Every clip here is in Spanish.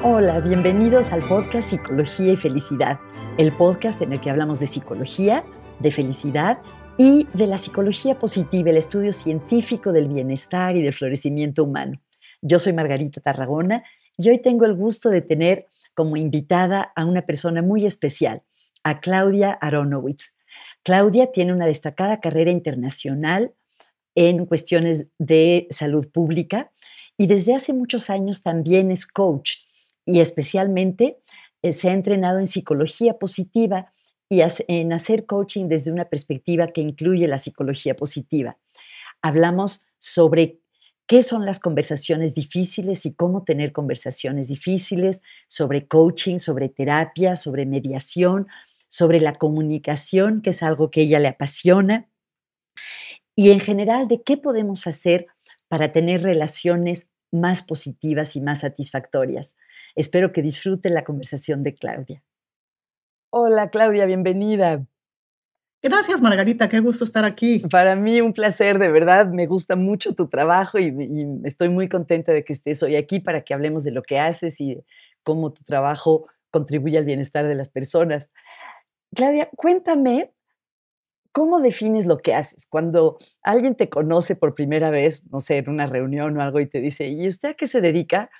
Hola, bienvenidos al podcast Psicología y Felicidad, el podcast en el que hablamos de psicología, de felicidad y de la psicología positiva, el estudio científico del bienestar y del florecimiento humano. Yo soy Margarita Tarragona y hoy tengo el gusto de tener como invitada a una persona muy especial, a Claudia Aronowitz. Claudia tiene una destacada carrera internacional en cuestiones de salud pública y desde hace muchos años también es coach y especialmente eh, se ha entrenado en psicología positiva y en hacer coaching desde una perspectiva que incluye la psicología positiva. Hablamos sobre qué son las conversaciones difíciles y cómo tener conversaciones difíciles, sobre coaching, sobre terapia, sobre mediación, sobre la comunicación, que es algo que ella le apasiona, y en general de qué podemos hacer para tener relaciones más positivas y más satisfactorias. Espero que disfruten la conversación de Claudia. Hola Claudia, bienvenida. Gracias Margarita, qué gusto estar aquí. Para mí un placer, de verdad, me gusta mucho tu trabajo y, estoy muy contenta de que estés hoy aquí para que hablemos de lo que haces y cómo tu trabajo contribuye al bienestar de las personas. Claudia, cuéntame ¿Cómo defines lo que haces? Cuando alguien te conoce por primera vez, no sé, en una reunión o algo y te dice, ¿y usted a qué se dedica?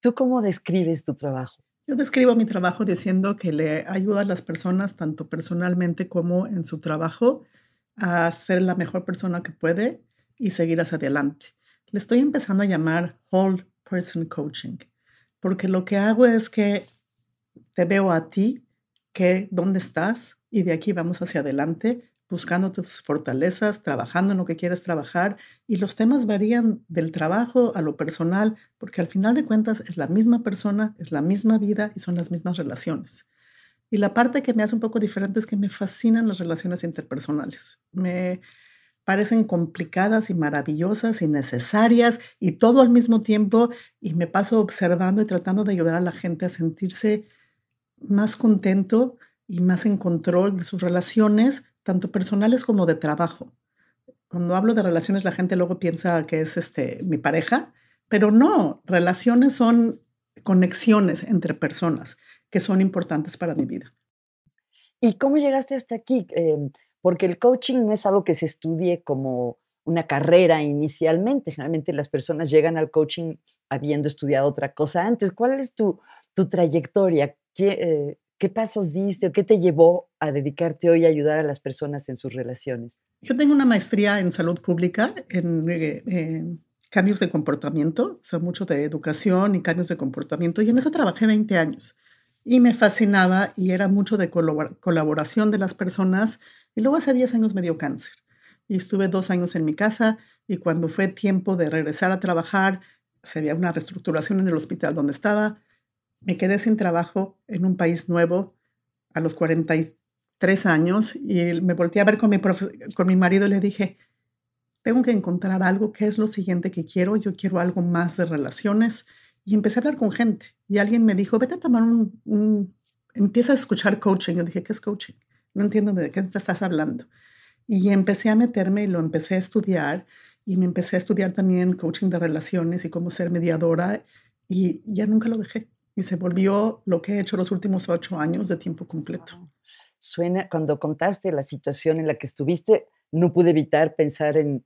¿Tú cómo describes tu trabajo? Yo describo mi trabajo diciendo que le ayuda a las personas, tanto personalmente como en su trabajo, a ser la mejor persona que puede y seguir hacia adelante. Le estoy empezando a llamar Whole Person Coaching, porque lo que hago es que te veo a ti, que dónde estás, y de aquí vamos hacia adelante buscando tus fortalezas, trabajando en lo que quieres trabajar y los temas varían del trabajo a lo personal, porque al final de cuentas es la misma persona, es la misma vida y son las mismas relaciones. Y la parte que me hace un poco diferente es que me fascinan las relaciones interpersonales. Me parecen complicadas y maravillosas y necesarias y todo al mismo tiempo y me paso observando y tratando de ayudar a la gente a sentirse más contento y más en control de sus relaciones tanto personales como de trabajo. Cuando hablo de relaciones, la gente luego piensa que es este, mi pareja, pero no, relaciones son conexiones entre personas que son importantes para mi vida. ¿Y cómo llegaste hasta aquí? Em, porque el coaching no es algo que se estudie como una carrera inicialmente. Generalmente las personas llegan al coaching habiendo estudiado otra cosa antes. ¿Cuál es tu, tu trayectoria? ¿Qué, eh, ¿Qué pasos diste o qué te llevó a dedicarte hoy a ayudar a las personas en sus relaciones? Yo tengo una maestría en salud pública, en, eh, cambios de comportamiento, soy mucho de educación y cambios de comportamiento, y en eso trabajé 20 años. Y me fascinaba y era mucho de colaboración de las personas. Y luego hace 10 años me dio cáncer. Y estuve dos años en mi casa y cuando fue tiempo de regresar a trabajar, se había una reestructuración en el hospital donde estaba me quedé sin trabajo en un país nuevo a los 43 años y me volteé a ver con mi, con mi marido y le dije, tengo que encontrar algo, ¿qué es lo siguiente que quiero? Yo quiero algo más de relaciones. Y empecé a hablar con gente. Y alguien me dijo, vete a tomar un, empieza a escuchar coaching. Yo dije, ¿qué es coaching? No entiendo de qué te estás hablando. Y empecé a meterme y lo empecé a estudiar. Y me empecé a estudiar también coaching de relaciones y cómo ser mediadora. Y ya nunca lo dejé y se volvió lo que he hecho los últimos ocho años de tiempo completo. Suena, cuando contaste la situación en la que estuviste, no pude evitar pensar en,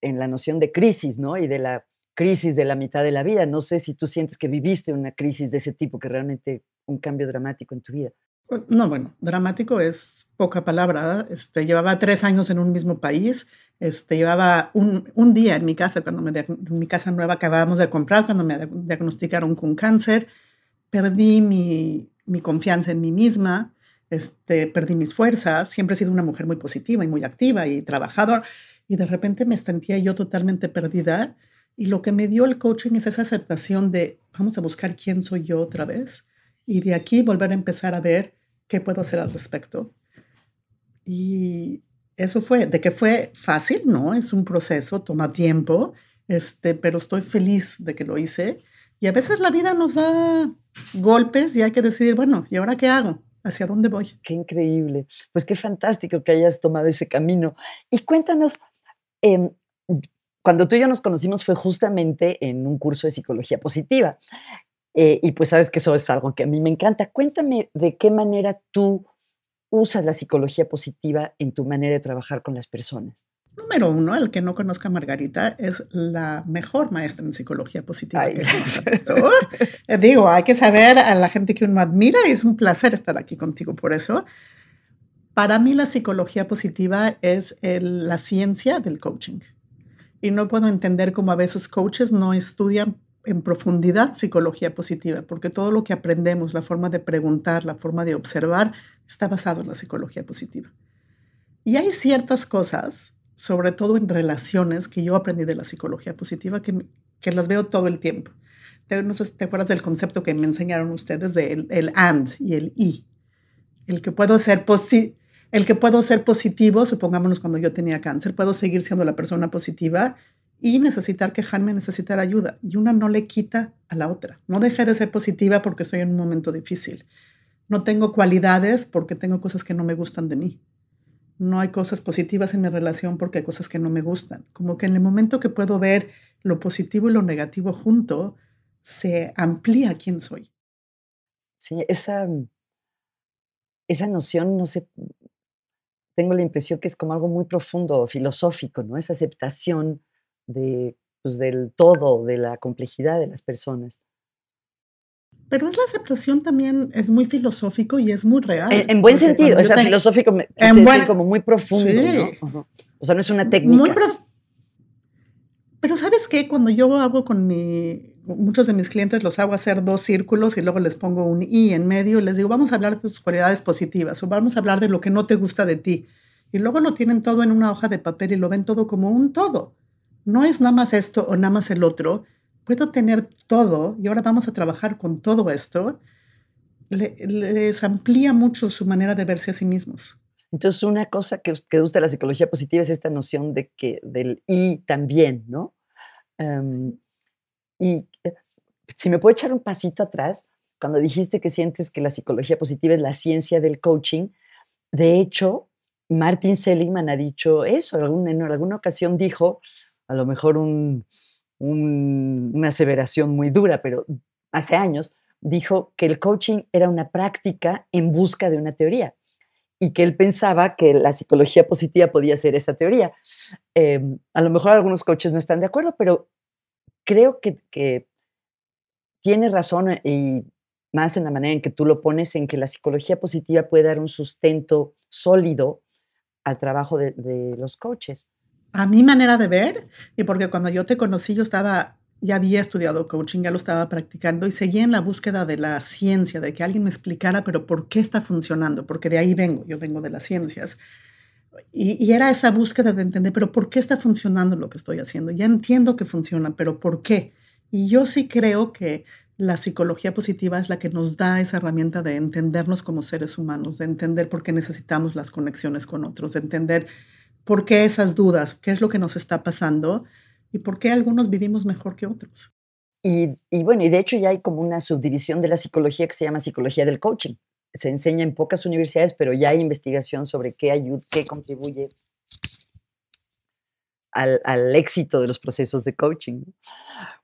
en la noción de crisis, ¿no? Y de la crisis de la mitad de la vida. No sé si tú sientes que viviste una crisis de ese tipo, que realmente un cambio dramático en tu vida. Pues, no, bueno, dramático es poca palabra. Este, llevaba tres años en un mismo país. Este, llevaba un, un día en mi casa, cuando me, en mi casa nueva acabábamos de comprar, cuando me diagnosticaron con cáncer perdí mi, confianza en mí misma, este, perdí mis fuerzas, siempre he sido una mujer muy positiva y muy activa y trabajadora, y de repente me sentía yo totalmente perdida. Y lo que me dio el coaching es esa aceptación de vamos a buscar quién soy yo otra vez y de aquí volver a empezar a ver qué puedo hacer al respecto. Y eso fue, de que fue fácil, no, es un proceso, toma tiempo, este, pero estoy feliz de que lo hice y a veces la vida nos da golpes y hay que decidir, bueno, ¿y ahora qué hago? ¿Hacia dónde voy? Qué increíble. Pues qué fantástico que hayas tomado ese camino. Y cuéntanos, em, cuando tú y yo nos conocimos fue justamente en un curso de psicología positiva. Eh, y pues sabes que eso es algo que a mí me encanta. Cuéntame de qué manera tú usas la psicología positiva en tu manera de trabajar con las personas. Número uno, el que no conozca a Margarita es la mejor maestra en psicología positiva que visto. Eh, digo, hay que saber a la gente que uno admira y es un placer estar aquí contigo por eso. Para mí la psicología positiva es la ciencia del coaching. Y no puedo entender cómo a veces coaches no estudian en profundidad psicología positiva, porque todo lo que aprendemos, la forma de preguntar, la forma de observar, está basado en la psicología positiva. Y hay ciertas cosas, sobre todo en relaciones, que yo aprendí de la psicología positiva, que, que las veo todo el tiempo. No sé si te acuerdas del concepto que me enseñaron ustedes del el and y el y. El que puedo ser el que puedo ser positivo, supongámonos cuando yo tenía cáncer, puedo seguir siendo la persona positiva y necesitar quejarme, necesitar ayuda. Y una no le quita a la otra. No dejé de ser positiva porque estoy en un momento difícil. No tengo cualidades porque tengo cosas que no me gustan de mí. No hay cosas positivas en mi relación porque hay cosas que no me gustan. Como que en el momento que puedo ver lo positivo y lo negativo junto, se amplía quién soy. Sí, esa, esa noción, no sé, tengo la impresión que es como algo muy profundo, filosófico, ¿no? Esa aceptación de, pues, del todo, de la complejidad de las personas. Pero es la aceptación también, es muy filosófico y es muy real. En, buen sentido, o sea, filosófico, es como muy profundo, ¿no? O sea, no es una técnica. Muy pero ¿sabes qué? Cuando yo hago con mi, muchos de mis clientes los hago hacer dos círculos y luego les pongo un i en medio y les digo, vamos a hablar de tus cualidades positivas o vamos a hablar de lo que no te gusta de ti. Y luego lo tienen todo en una hoja de papel y lo ven todo como un todo no es nada más esto o nada más el otro, puedo tener todo y ahora vamos a trabajar con todo esto, les amplía mucho su manera de verse a sí mismos. Entonces, una cosa que, que gusta la psicología positiva es esta noción de que del y también, ¿no? Em, y eh, si me puedo echar un pasito atrás, cuando dijiste que sientes que la psicología positiva es la ciencia del coaching, de hecho, Martin Seligman ha dicho eso, en alguna ocasión dijo, a lo mejor una aseveración muy dura, pero hace años dijo que el coaching era una práctica en busca de una teoría y que él pensaba que la psicología positiva podía ser esa teoría. Em, a lo mejor algunos coaches no están de acuerdo, pero creo que, tiene razón y más en la manera en que tú lo pones, en que la psicología positiva puede dar un sustento sólido al trabajo de los coaches a mi manera de ver y porque cuando yo te conocí yo estaba, ya había estudiado coaching, ya lo estaba practicando y seguía en la búsqueda de la ciencia, de que alguien me explicara, pero ¿por qué está funcionando? Porque de ahí vengo, yo vengo de las ciencias. Y, y, era esa búsqueda de entender, pero ¿por qué está funcionando lo que estoy haciendo? Ya entiendo que funciona, pero ¿por qué? Y yo sí creo que la psicología positiva es la que nos da esa herramienta de entendernos como seres humanos, de entender por qué necesitamos las conexiones con otros, de entender ¿Por qué esas dudas? ¿Qué es lo que nos está pasando? ¿Y por qué algunos vivimos mejor que otros? Y, bueno, y de hecho ya hay como una subdivisión de la psicología que se llama psicología del coaching. Se enseña en pocas universidades, pero ya hay investigación sobre qué ayuda, qué contribuye al, éxito de los procesos de coaching.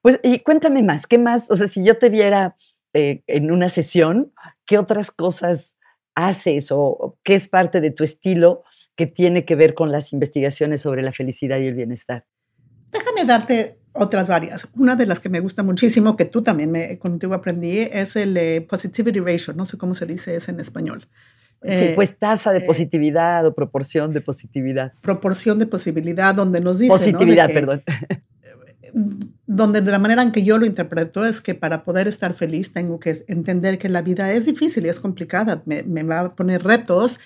Pues, y cuéntame más, ¿qué más? O sea, si yo te viera eh, en una sesión, ¿qué otras cosas haces o qué es parte de tu estilo que tiene que ver con las investigaciones sobre la felicidad y el bienestar? Déjame darte otras varias. Una de las que me gusta muchísimo, que tú también me, contigo aprendí, es el eh, positivity ratio. No sé cómo se dice eso en español. Sí, eh, pues tasa de eh, positividad o proporción de positividad. Proporción de posibilidad, donde nos dice. Positividad, perdón. Donde de la manera en que yo lo interpreto es que para poder estar feliz tengo que entender que la vida es difícil y es complicada, me, me va a poner retos,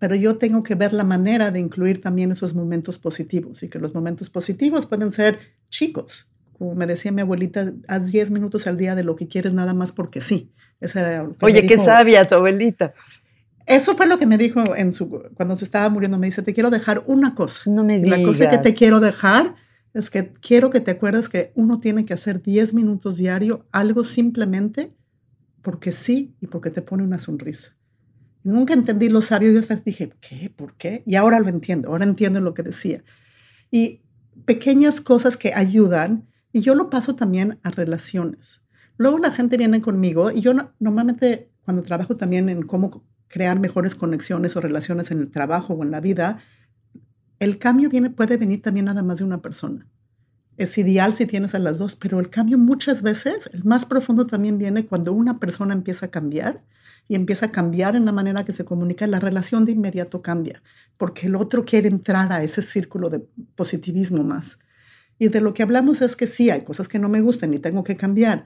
pero yo tengo que ver la manera de incluir también esos momentos positivos y que los momentos positivos pueden ser chicos. Como me decía mi abuelita, haz 10 minutos al día de lo que quieres nada más porque sí. Oye, qué sabia tu abuelita. Eso fue lo que me dijo en su, cuando se estaba muriendo. Me dice, te quiero dejar una cosa. No me digas. La cosa que te quiero dejar es que quiero que te acuerdes que uno tiene que hacer 10 minutos diario, algo simplemente porque sí y porque te pone una sonrisa. Nunca entendí lo sabio y hasta dije, ¿qué? ¿Por qué? Y ahora lo entiendo, ahora entiendo lo que decía. Y pequeñas cosas que ayudan, y yo lo paso también a relaciones. Luego la gente viene conmigo y yo normalmente cuando trabajo también en cómo crear mejores conexiones o relaciones en el trabajo o en la vida, el cambio viene, puede venir también nada más de una persona. Es ideal si tienes a las dos, pero el cambio muchas veces, el más profundo también viene cuando una persona empieza a cambiar y empieza a cambiar en la manera que se comunica, la relación de inmediato cambia, porque el otro quiere entrar a ese círculo de positivismo más. Y de lo que hablamos es que sí, hay cosas que no me gustan y tengo que cambiar,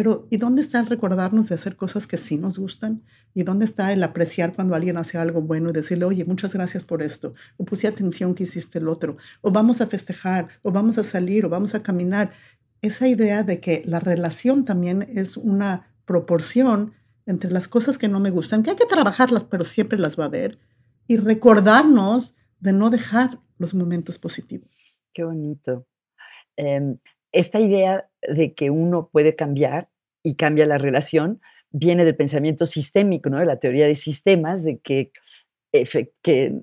pero ¿y dónde está el recordarnos de hacer cosas que sí nos gustan? ¿Y dónde está el apreciar cuando alguien hace algo bueno y decirle, oye, muchas gracias por esto? O puse atención que hiciste el otro. O vamos a festejar, o vamos a salir, o vamos a caminar. Esa idea de que la relación también es una proporción entre las cosas que no me gustan, que hay que trabajarlas, pero siempre las va a ver. Y recordarnos de no dejar los momentos positivos. Qué bonito. Em, esta idea de que uno puede cambiar y cambia la relación viene del pensamiento sistémico, ¿no? de la teoría de sistemas, de que, que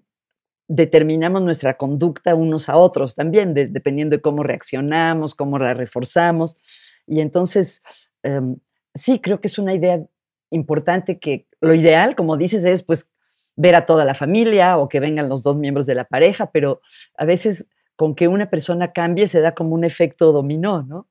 determinamos nuestra conducta unos a otros también, dependiendo de cómo reaccionamos, cómo la reforzamos. Y entonces, em, sí, creo que es una idea importante que lo ideal, como dices, es pues ver a toda la familia o que vengan los dos miembros de la pareja, pero a veces con que una persona cambie se da como un efecto dominó, ¿no?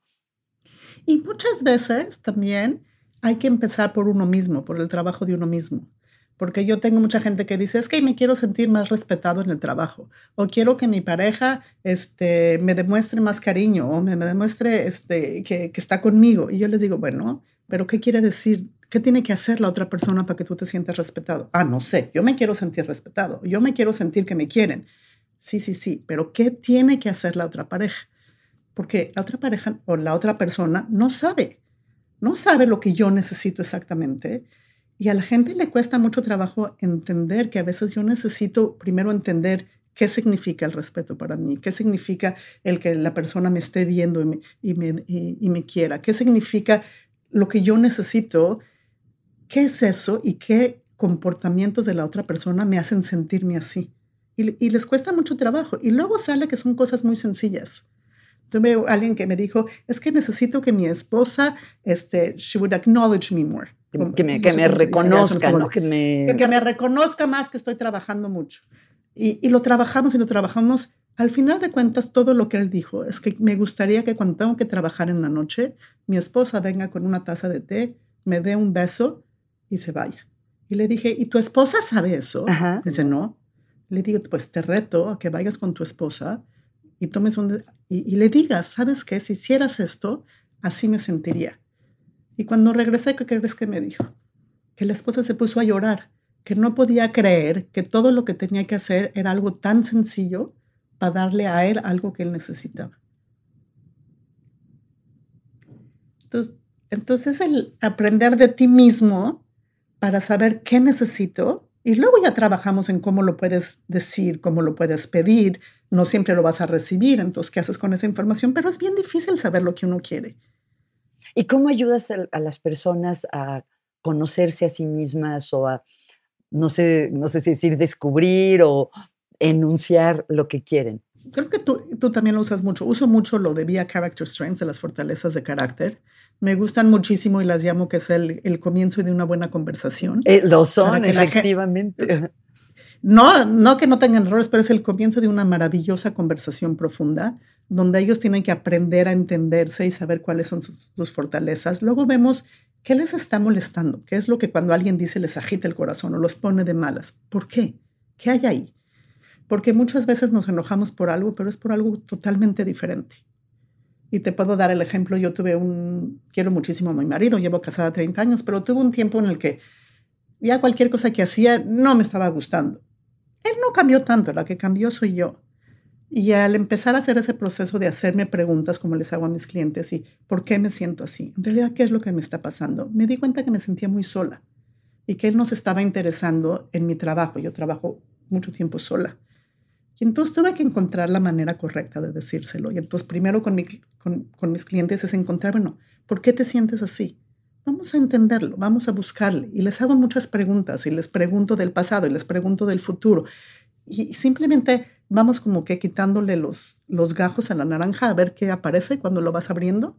Y muchas veces también hay que empezar por uno mismo, por el trabajo de uno mismo. Porque yo tengo mucha gente que dice, es que me quiero sentir más respetado en el trabajo, o quiero que mi pareja este, me demuestre más cariño, o me, demuestre este, que, que está conmigo. Y yo les digo, bueno, pero ¿qué quiere decir? ¿Qué tiene que hacer la otra persona para que tú te sientas respetado? Ah, no sé, yo me quiero sentir respetado, yo me quiero sentir que me quieren. Sí, sí, sí, pero ¿qué tiene que hacer la otra pareja? Porque la otra pareja o la otra persona no sabe, no sabe lo que yo necesito exactamente. Y a la gente le cuesta mucho trabajo entender que a veces yo necesito primero entender qué significa el respeto para mí, qué significa el que la persona me esté viendo y me, y me quiera, qué significa lo que yo necesito, qué es eso y qué comportamientos de la otra persona me hacen sentirme así y, les cuesta mucho trabajo. Y luego sale que son cosas muy sencillas. Tuve alguien que me dijo, es que necesito que mi esposa, este, she would acknowledge me more. Que, me, que me reconozca, ¿no? Que me... que me reconozca más que estoy trabajando mucho. Y, y, lo trabajamos y lo trabajamos. Al final de cuentas, todo lo que él dijo es que me gustaría que cuando tengo que trabajar en la noche, mi esposa venga con una taza de té, me dé un beso y se vaya. Y le dije, ¿y tu esposa sabe eso? Dice, no le digo, pues te reto a que vayas con tu esposa y tomes un... Y, le digas, ¿sabes qué? Si hicieras esto, así me sentiría. Y cuando regresé, ¿qué crees que me dijo? Que la esposa se puso a llorar, que no podía creer que todo lo que tenía que hacer era algo tan sencillo para darle a él algo que él necesitaba. Entonces, entonces el aprender de ti mismo para saber qué necesito y luego ya trabajamos en cómo lo puedes decir, cómo lo puedes pedir. No siempre lo vas a recibir, entonces, ¿qué haces con esa información? Pero es bien difícil saber lo que uno quiere. ¿Y cómo ayudas a, las personas a conocerse a sí mismas o a, no sé, no sé si decir, descubrir o enunciar lo que quieren? Creo que tú, tú también lo usas mucho. Uso mucho lo de Via Character Strengths, de las fortalezas de carácter me gustan muchísimo y las llamo que es el, el comienzo de una buena conversación. Eh, lo son, efectivamente. no, no que no tengan errores, pero es el comienzo de una maravillosa conversación profunda, donde ellos tienen que aprender a entenderse y saber cuáles son sus, sus fortalezas. Luego vemos qué les está molestando, qué es lo que cuando alguien dice les agita el corazón o los pone de malas. ¿Por qué? ¿Qué hay ahí? Porque muchas veces nos enojamos por algo, pero es por algo totalmente diferente. Y te puedo dar el ejemplo, yo tuve un, quiero muchísimo a mi marido, llevo casada 30 años, pero tuve un tiempo en el que ya cualquier cosa que hacía no me estaba gustando. Él no cambió tanto, la que cambió soy yo. Y al empezar a hacer ese proceso de hacerme preguntas como les hago a mis clientes y por qué me siento así, en realidad qué es lo que me está pasando, me di cuenta que me sentía muy sola y que él no se estaba interesando en mi trabajo. Yo trabajo mucho tiempo sola. Y entonces tuve que encontrar la manera correcta de decírselo. Y entonces primero con, con, mis clientes es encontrar, bueno, ¿por qué te sientes así? Vamos a entenderlo, vamos a buscarle. Y les hago muchas preguntas y les pregunto del pasado y les pregunto del futuro. Y simplemente vamos como que quitándole los, los gajos a la naranja a ver qué aparece cuando lo vas abriendo.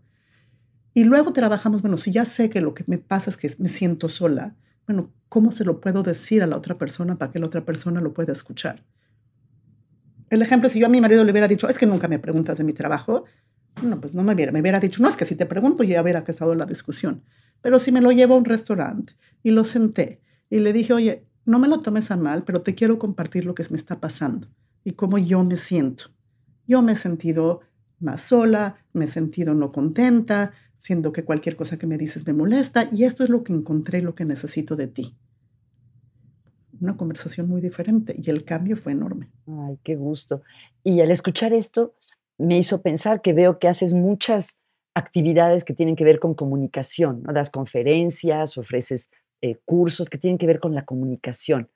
Y luego trabajamos, bueno, si ya sé que lo que me pasa es que me siento sola, bueno, ¿cómo se lo puedo decir a la otra persona para que la otra persona lo pueda escuchar? El ejemplo, si yo a mi marido le hubiera dicho, es que nunca me preguntas de mi trabajo, no, pues no me hubiera, me hubiera dicho, no, es que si te pregunto ya hubiera estado la discusión. Pero si me lo llevo a un restaurante y lo senté y le dije, oye, no me lo tomes a mal, pero te quiero compartir lo que me está pasando y cómo yo me siento. Yo me he sentido más sola, me he sentido no contenta, siendo que cualquier cosa que me dices me molesta y esto es lo que encontré, lo que necesito de ti. Una conversación muy diferente y el cambio fue enorme. Ay, qué gusto. Y al escuchar esto, me hizo pensar que veo que haces muchas actividades que tienen que ver con comunicación, das conferencias, ofreces eh, cursos que tienen que ver con la comunicación.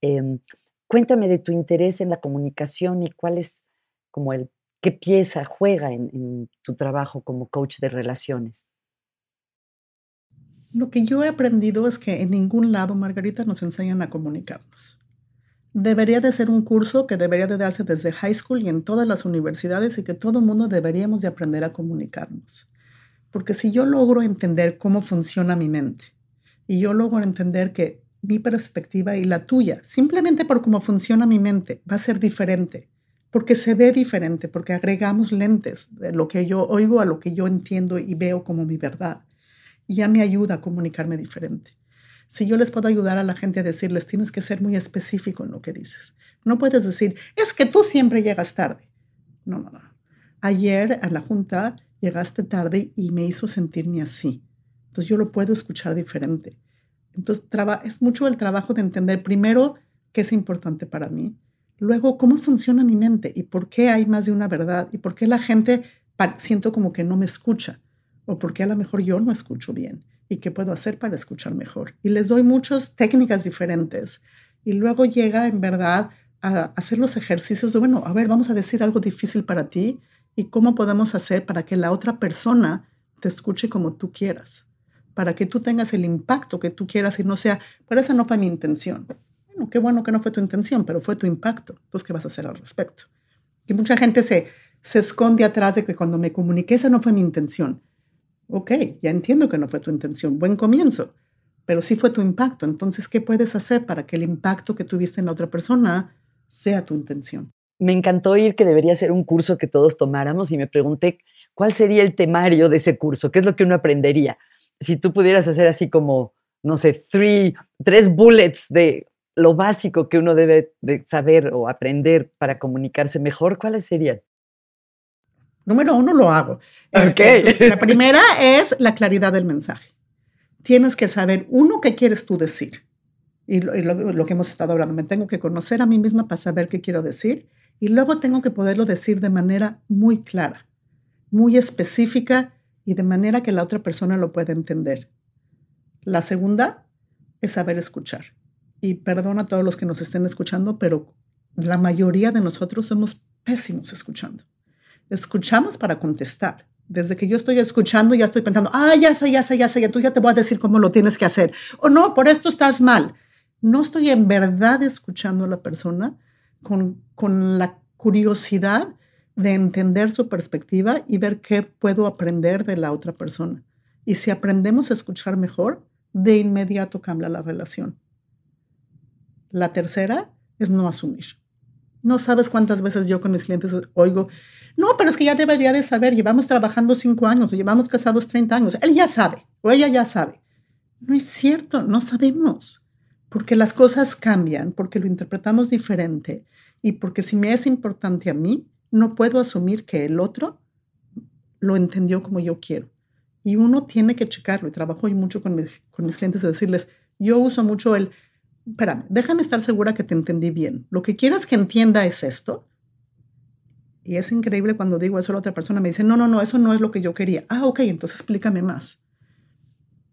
Em, cuéntame de tu interés en la comunicación y cuál es como el qué pieza juega en, tu trabajo como coach de relaciones. Lo que yo he aprendido es que en ningún lado, Margarita, nos enseñan a comunicarnos. Debería de ser un curso que debería de darse desde high school y en todas las universidades y que todo mundo deberíamos de aprender a comunicarnos. Porque si yo logro entender cómo funciona mi mente y yo logro entender que mi perspectiva y la tuya, simplemente por cómo funciona mi mente, va a ser diferente porque se ve diferente, porque agregamos lentes de lo que yo oigo a lo que yo entiendo y veo como mi verdad. Ya me ayuda a comunicarme diferente. Si yo les puedo ayudar a la gente a decirles, tienes que ser muy específico en lo que dices. No puedes decir, es que tú siempre llegas tarde. No, no, no. Ayer a la junta llegaste tarde y me hizo sentirme así. Entonces yo lo puedo escuchar diferente. Entonces es mucho el trabajo de entender primero qué es importante para mí, Luego, ¿cómo funciona mi mente? ¿Y por qué hay más de una verdad? ¿Y por qué la gente siento como que no me escucha? ¿O por qué a lo mejor yo no escucho bien? ¿Y qué puedo hacer para escuchar mejor? Y les doy muchas técnicas diferentes. Y luego llega en verdad a hacer los ejercicios de, bueno, a ver, vamos a decir algo difícil para ti y cómo podemos hacer para que la otra persona te escuche como tú quieras, para que tú tengas el impacto que tú quieras y no sea, pero esa no fue mi intención bueno, qué bueno que no fue tu intención, pero fue tu impacto. Entonces, ¿qué vas a hacer al respecto? Y mucha gente se, se esconde atrás de que cuando me comuniqué, esa no fue mi intención. Ok, ya entiendo que no fue tu intención. Buen comienzo, pero sí fue tu impacto. Entonces, ¿qué puedes hacer para que el impacto que tuviste en la otra persona sea tu intención? Me encantó oír que debería ser un curso que todos tomáramos y me pregunté cuál sería el temario de ese curso, qué es lo que uno aprendería. Si tú pudieras hacer así como, no sé, three, tres bullets de lo básico que uno debe de saber o aprender para comunicarse mejor, ¿cuáles serían? Número uno, lo hago. Este, la primera es la claridad del mensaje. Tienes que saber, uno, qué quieres tú decir. Y, lo, que hemos estado hablando, me tengo que conocer a mí misma para saber qué quiero decir. Y luego tengo que poderlo decir de manera muy clara, muy específica y de manera que la otra persona lo pueda entender. La segunda es saber escuchar y perdona a todos los que nos estén escuchando, pero la mayoría de nosotros somos pésimos escuchando. Escuchamos para contestar. Desde que yo estoy escuchando, ya estoy pensando, ah, ya sé, ya sé, ya sé, entonces ya te voy a decir cómo lo tienes que hacer. O no, por esto estás mal. No estoy en verdad escuchando a la persona con, con la curiosidad de entender su perspectiva y ver qué puedo aprender de la otra persona. Y si aprendemos a escuchar mejor, de inmediato cambia la relación. La tercera es no asumir. No sabes cuántas veces yo con mis clientes oigo, no, pero es que ya debería de saber, llevamos trabajando cinco años o llevamos casados 30 años, él ya sabe o ella ya sabe. No es cierto, no sabemos, porque las cosas cambian, porque lo interpretamos diferente y porque si me es importante a mí, no puedo asumir que el otro lo entendió como yo quiero. Y uno tiene que checarlo y trabajo mucho con, mis clientes de decirles, yo uso mucho el espérame, déjame estar segura que te entendí bien. Lo que quieras que entienda es esto. Y es increíble cuando digo eso a la otra persona, me dice, no, no, no, eso no es lo que yo quería. Ah, ok, entonces explícame más.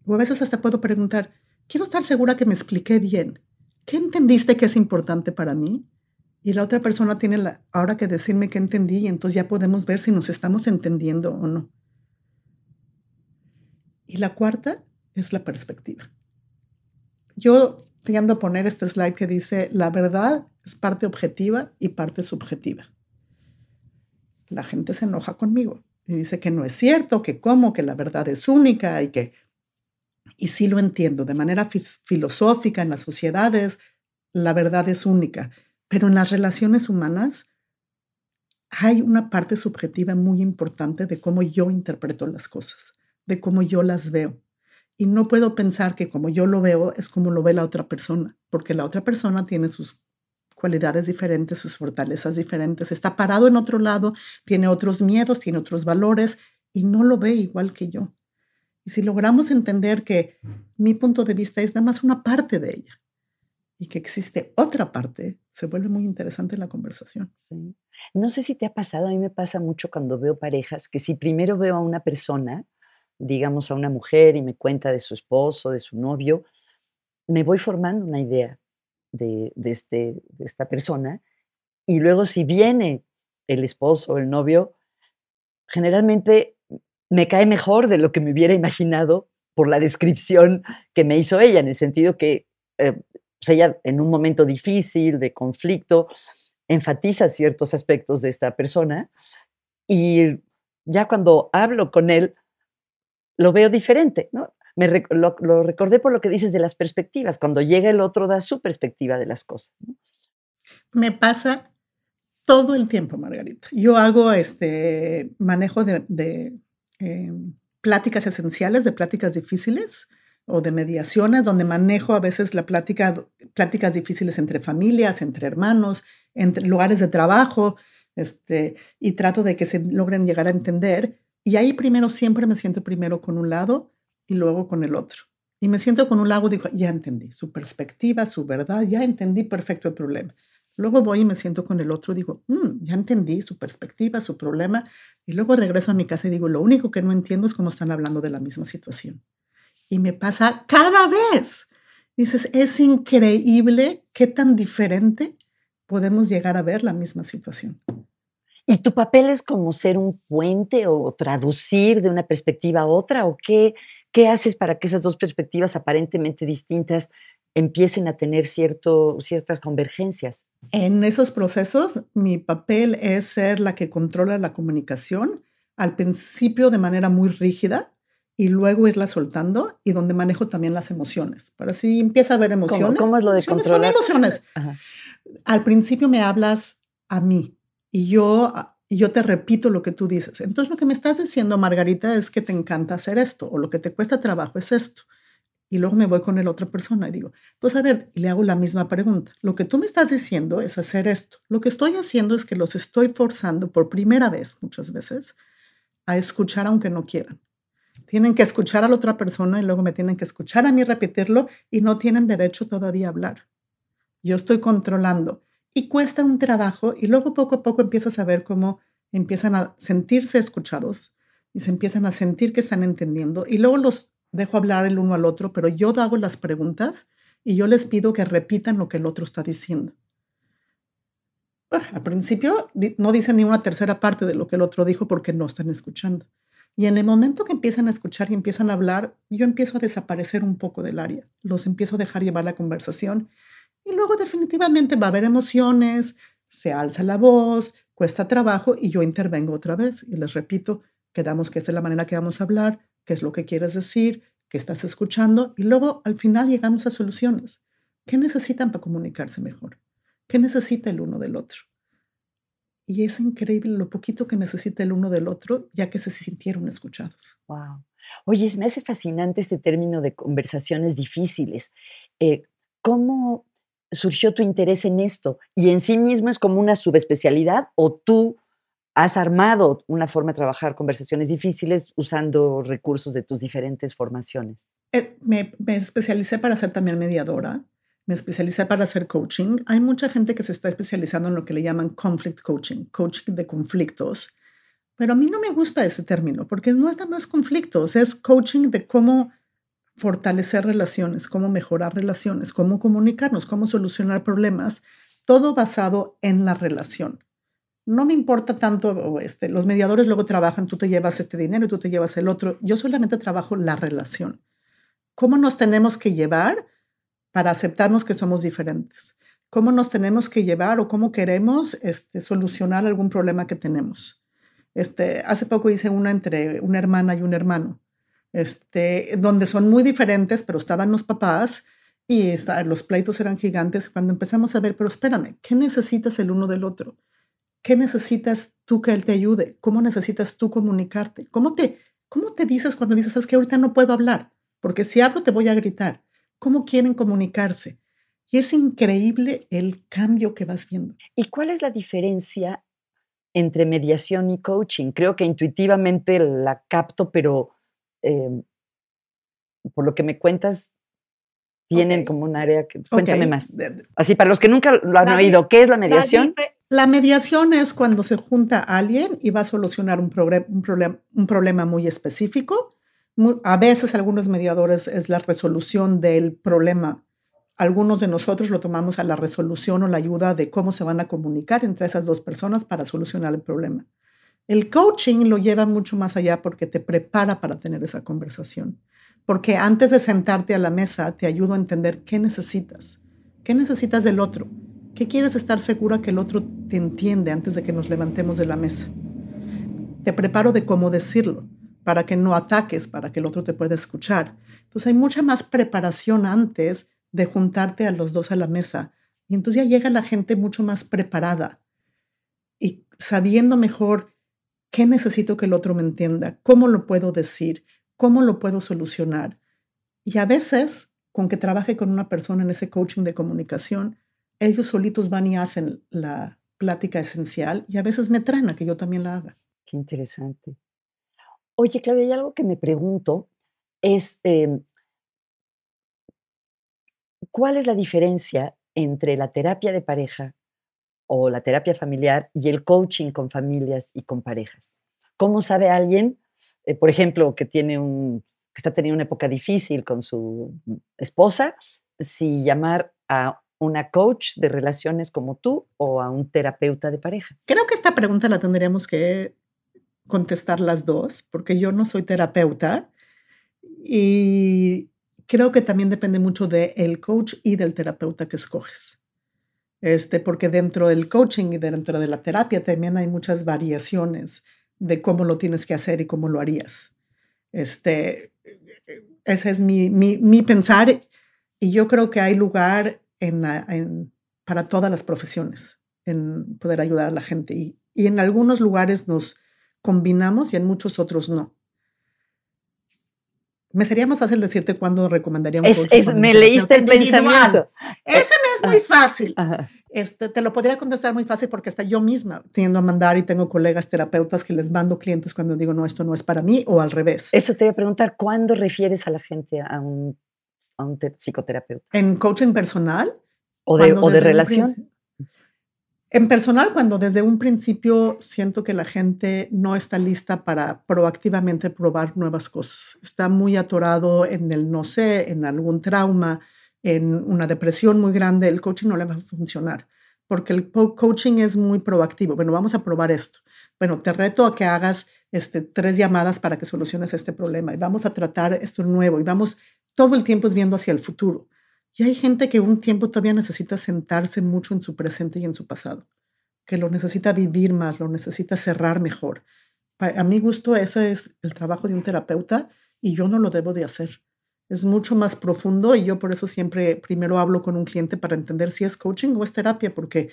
O a veces hasta puedo preguntar, quiero estar segura que me expliqué bien. ¿Qué entendiste que es importante para mí? Y la otra persona tiene la, ahora que decirme qué entendí y entonces ya podemos ver si nos estamos entendiendo o no. Y la cuarta es la perspectiva. Yo tiendo a poner este slide que dice, la verdad es parte objetiva y parte subjetiva. La gente se enoja conmigo. Y dice que no es cierto, que cómo, que la verdad es única y que... Y sí lo entiendo, de manera filosófica en las sociedades, la verdad es única, pero en las relaciones humanas hay una parte subjetiva muy importante de cómo yo interpreto las cosas, de cómo yo las veo. Y no puedo pensar que como yo lo veo es como lo ve la otra persona, porque la otra persona tiene sus cualidades diferentes, sus fortalezas diferentes, está parado en otro lado, tiene otros miedos, tiene otros valores y no lo ve igual que yo. Y si logramos entender que mi punto de vista es nada más una parte de ella y que existe otra parte, se vuelve muy interesante la conversación. No sé si te ha pasado, a mí me pasa mucho cuando veo parejas que si primero veo a una persona, digamos a una mujer y me cuenta de su esposo, de su novio, me voy formando una idea de, este, de esta persona y luego si viene el esposo o el novio, generalmente me cae mejor de lo que me hubiera imaginado por la descripción que me hizo ella, en el sentido que eh, pues, ella en un momento difícil, de conflicto, enfatiza ciertos aspectos de esta persona y ya cuando hablo con él, lo veo diferente, ¿no? Me lo, recordé por lo que dices de las perspectivas. Cuando llega el otro, da su perspectiva de las cosas. Me pasa todo el tiempo, Margarita. Yo hago este manejo de, em, pláticas esenciales, de pláticas difíciles o de mediaciones, donde manejo a veces la plática, pláticas difíciles entre familias, entre hermanos, entre lugares de trabajo, este, y trato de que se logren llegar a entender. Y ahí primero siempre me siento primero con un lado y luego con el otro. Y me siento con un lado y digo, ya entendí su perspectiva, su verdad, ya entendí perfecto el problema. Luego voy y me siento con el otro, digo, mm, ya entendí su perspectiva, su problema, y luego regreso a mi casa y digo, lo único que no entiendo es cómo están hablando de la misma situación. Y me pasa cada vez. Dices, es increíble qué tan diferente podemos llegar a ver la misma situación. ¿Y tu papel es como ser un puente o traducir de una perspectiva a otra? ¿O qué, qué haces para que esas dos perspectivas aparentemente distintas empiecen a tener cierto, ciertas convergencias? En esos procesos, mi papel es ser la que controla la comunicación, al principio de manera muy rígida, y luego irla soltando y donde manejo también las emociones. Para si empieza a haber emociones. ¿Cómo, es lo de controlar? Son emociones. Al principio me hablas a mí y yo, yo te repito lo que tú dices. Entonces lo que me estás diciendo, Margarita, es que te encanta hacer esto o lo que te cuesta trabajo es esto. Y luego me voy con la otra persona y digo, pues a ver, le hago la misma pregunta. Lo que tú me estás diciendo es hacer esto. Lo que estoy haciendo es que los estoy forzando por primera vez, muchas veces, a escuchar aunque no quieran. Tienen que escuchar a la otra persona y luego me tienen que escuchar a mí repetirlo y no tienen derecho todavía a hablar. Yo estoy controlando y cuesta un trabajo y luego poco a poco empiezas a ver cómo empiezan a sentirse escuchados y se empiezan a sentir que están entendiendo y luego los dejo hablar el uno al otro, pero yo hago las preguntas y yo les pido que repitan lo que el otro está diciendo. al principio no dicen ni una tercera parte de lo que el otro dijo porque no están escuchando. Y en el momento que empiezan a escuchar y empiezan a hablar, yo empiezo a desaparecer un poco del área. Los empiezo a dejar llevar la conversación. Y luego definitivamente va a haber emociones, se alza la voz, cuesta trabajo y yo intervengo otra vez. Y les repito, quedamos que esta es la manera que vamos a hablar, qué es lo que quieres decir, qué estás escuchando. Y luego al final llegamos a soluciones. ¿Qué necesitan para comunicarse mejor? ¿Qué necesita el uno del otro? y es increíble lo poquito que necesita el uno del otro, ya que se sintieron escuchados. Wow. Oye, me hace fascinante este término de conversaciones difíciles. Eh, ¿Cómo surgió tu interés en esto? ¿Y en sí mismo es como una subespecialidad o tú has armado una forma de trabajar conversaciones difíciles usando recursos de tus diferentes formaciones? Eh, me, me, especialicé para ser también mediadora me especialicé para hacer coaching. Hay mucha gente que se está especializando en lo que le llaman conflict coaching, coaching de conflictos. Pero a mí no me gusta ese término porque no es nada más conflictos, es coaching de cómo fortalecer relaciones, cómo mejorar relaciones, cómo comunicarnos, cómo solucionar problemas, todo basado en la relación. No me importa tanto, este, los mediadores luego trabajan, tú te llevas este dinero y tú te llevas el otro. Yo solamente trabajo la relación. ¿Cómo nos tenemos que llevar? para aceptarnos que somos diferentes. ¿Cómo nos tenemos que llevar o cómo queremos este, solucionar algún problema que tenemos? Este, hace poco hice una entre una hermana y un hermano, este, donde son muy diferentes, pero estaban los papás y los pleitos eran gigantes. Cuando empezamos a ver, pero espérame, ¿qué necesitas el uno del otro? ¿Qué necesitas tú que él te ayude? ¿Cómo necesitas tú comunicarte? ¿Cómo te, cómo te dices cuando dices, es que ahorita no puedo hablar? Porque si hablo te voy a gritar. ¿Cómo quieren comunicarse? Y es increíble el cambio que vas viendo. ¿Y cuál es la diferencia entre mediación y coaching? Creo que intuitivamente la capto, pero em, por lo que me cuentas, tienen como un área que... Cuéntame más. Así, para los que nunca lo han oído, ¿qué es la mediación? La, mediación es cuando se junta alguien y va a solucionar un, un, un problema muy específico. a veces algunos mediadores es la resolución del problema. Algunos de nosotros lo tomamos a la resolución o la ayuda de cómo se van a comunicar entre esas dos personas para solucionar el problema. El coaching lo lleva mucho más allá porque te prepara para tener esa conversación porque antes de sentarte a la mesa te ayudo a entender qué necesitas, qué necesitas del otro, qué quieres estar segura que el otro te entiende antes de que nos levantemos de la mesa. Te preparo de cómo decirlo, para que no ataques, para que el otro te pueda escuchar. Entonces hay mucha más preparación antes de juntarte a los dos a la mesa. Y entonces ya llega la gente mucho más preparada y sabiendo mejor qué necesito que el otro me entienda, cómo lo puedo decir, ¿Cómo lo puedo solucionar? Y a veces, con que trabaje con una persona en ese coaching de comunicación, ellos solitos van y hacen la plática esencial y a veces me traen a que yo también la haga. Qué interesante. Oye, Claudia, hay algo que me pregunto, es em, ¿cuál es la diferencia entre la terapia de pareja o la terapia familiar y el coaching con familias y con parejas? ¿Cómo sabe alguien eh, por ejemplo, que tiene un, que está teniendo una época difícil con su esposa, si llamar a una coach de relaciones como tú o a un terapeuta de pareja? Creo que esta pregunta la tendríamos que contestar las dos, porque yo no soy terapeuta y creo que también depende mucho del coach y del terapeuta que escoges. Este, porque dentro del coaching y dentro de la terapia también hay muchas variaciones de cómo lo tienes que hacer y cómo lo harías. Este, ese es mi, mi, pensar y yo creo que hay lugar en, para todas las profesiones en poder ayudar a la gente y, y, en algunos lugares nos combinamos y en muchos otros no. Me sería más fácil decirte cuándo recomendaría un es, Me leíste el pensamiento. Ese me es muy ah, fácil. Este, te lo podría contestar muy fácil porque hasta yo misma tiendo a mandar y tengo colegas terapeutas que les mando clientes cuando digo, no, esto no es para mí o al revés. Eso te voy a preguntar, ¿cuándo refieres a la gente a un, a un psicoterapeuta? ¿En coaching personal? ¿O de, o de relación? En personal, cuando desde un principio siento que la gente no está lista para proactivamente probar nuevas cosas, está muy atorado en el no sé, en algún trauma, en una depresión muy grande, el coaching no le va a funcionar, porque el coaching es muy proactivo. Bueno, vamos a probar esto. Bueno, te reto a que hagas este, tres llamadas para que soluciones este problema y vamos a tratar esto nuevo y vamos todo el tiempo viendo hacia el futuro. Y hay gente que un tiempo todavía necesita sentarse mucho en su presente y en su pasado, que lo necesita vivir más, lo necesita cerrar mejor. A mi gusto, ese es el trabajo de un terapeuta y yo no lo debo de hacer es mucho más profundo y yo por eso siempre primero hablo con un cliente para entender si es coaching o es terapia, porque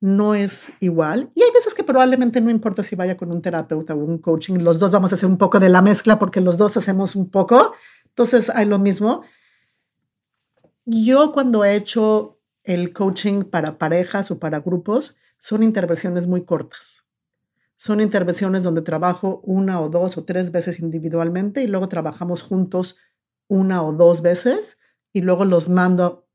no es igual. Y hay veces que probablemente no importa si vaya con un terapeuta o un coaching, los dos vamos a hacer un poco de la mezcla porque los dos hacemos un poco, entonces hay lo mismo. Yo cuando he hecho el coaching para parejas o para grupos, son intervenciones muy cortas. Son intervenciones donde trabajo una o dos o tres veces individualmente y luego trabajamos juntos una o dos veces y luego los mando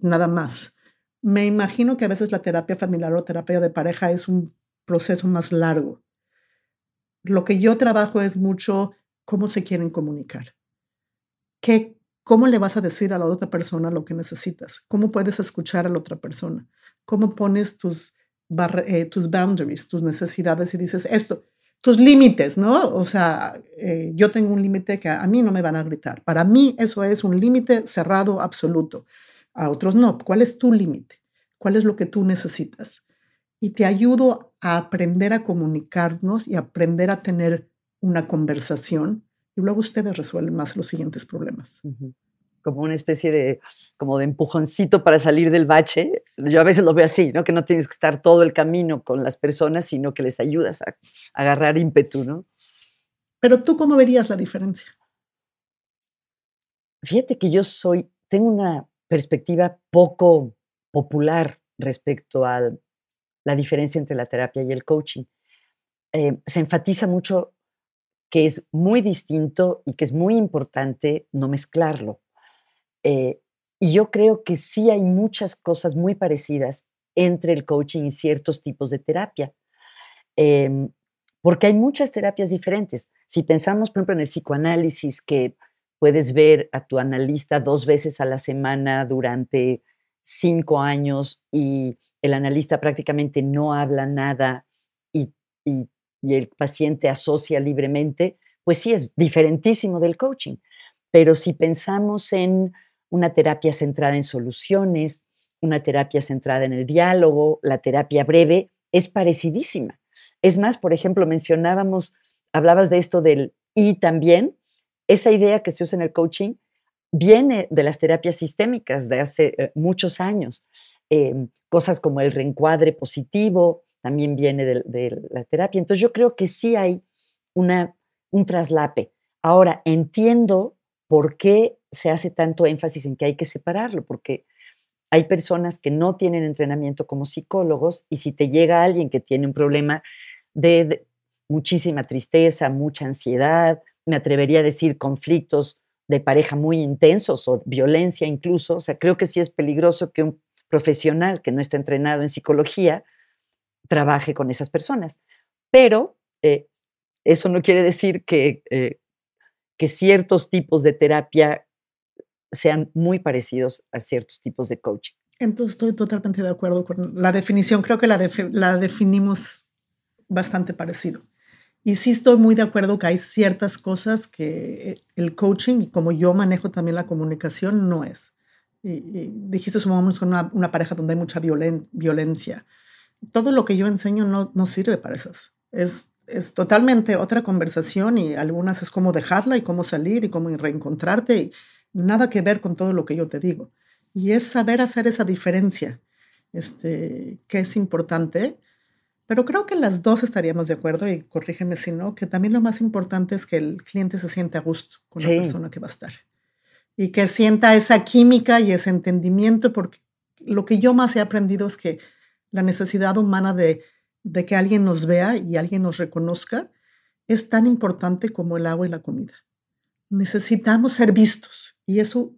nada más. Me imagino que a veces la terapia familiar o terapia de pareja es un proceso más largo. Lo que yo trabajo es mucho cómo se quieren comunicar. ¿Qué, ¿Cómo le vas a decir a la otra persona lo que necesitas? ¿Cómo puedes escuchar a la otra persona? ¿Cómo pones tus, eh, tus boundaries, tus necesidades y dices esto? tus límites, ¿no? O sea, eh, yo tengo un límite que a mí no me van a gritar. Para mí eso es un límite cerrado absoluto. A otros no. ¿Cuál es tu límite? ¿Cuál es lo que tú necesitas? Y te ayudo a aprender a comunicarnos y aprender a tener una conversación y luego ustedes resuelven más los siguientes problemas. Como una especie de, como de empujoncito para salir del bache. Yo a veces lo veo así, ¿no? Que no tienes que estar todo el camino con las personas, sino que les ayudas a, a agarrar ímpetu, ¿no? Pero tú, ¿cómo verías la diferencia? Fíjate que yo soy, tengo una perspectiva poco popular respecto a la diferencia entre la terapia y el coaching. Eh, se enfatiza mucho que es muy distinto y que es muy importante no mezclarlo. Eh, y yo creo que sí hay muchas cosas muy parecidas entre el coaching y ciertos tipos de terapia, em, porque hay muchas terapias diferentes. Si pensamos, por ejemplo, en el psicoanálisis, que puedes ver a tu analista dos veces a la semana durante cinco años y el analista prácticamente no habla nada y, el paciente asocia libremente, pues sí es diferentísimo del coaching. Pero si pensamos en una terapia centrada en soluciones, una terapia centrada en el diálogo, la terapia breve, es parecidísima. Es más, por ejemplo, mencionábamos, hablabas de esto del y también, esa idea que se usa en el coaching viene de las terapias sistémicas de hace eh, muchos años. Em, cosas como el reencuadre positivo también viene de, la terapia. Entonces yo creo que sí hay una, un traslape. Ahora, entiendo por qué se hace tanto énfasis en que hay que separarlo, porque hay personas que no tienen entrenamiento como psicólogos y si te llega alguien que tiene un problema de muchísima tristeza, mucha ansiedad, me atrevería a decir conflictos de pareja muy intensos o violencia incluso. O sea, creo que sí es peligroso que un profesional que no está entrenado en psicología trabaje con esas personas. Pero eh, eso no quiere decir que, eh, que ciertos tipos de terapia sean muy parecidos a ciertos tipos de coaching. Entonces estoy totalmente de acuerdo con la definición. Creo que la, la definimos bastante parecido. Y sí estoy muy de acuerdo que hay ciertas cosas que eh, el coaching, y como yo manejo también la comunicación, no es. Y, dijiste, somos con una, pareja donde hay mucha violen, violencia. Todo lo que yo enseño no, no sirve para esas. Es, es totalmente otra conversación y algunas es cómo dejarla y cómo salir y cómo reencontrarte. Y nada que ver con todo lo que yo te digo. Y es saber hacer esa diferencia, este, que es importante pero creo que las dos estaríamos de acuerdo, y corrígeme si no, que también lo más importante es que el cliente se siente a gusto con la persona que va a estar. Y que sienta esa química y ese entendimiento, porque lo que yo más he aprendido es que la necesidad humana de, que alguien nos vea y alguien nos reconozca es tan importante como el agua y la comida. Necesitamos ser vistos y eso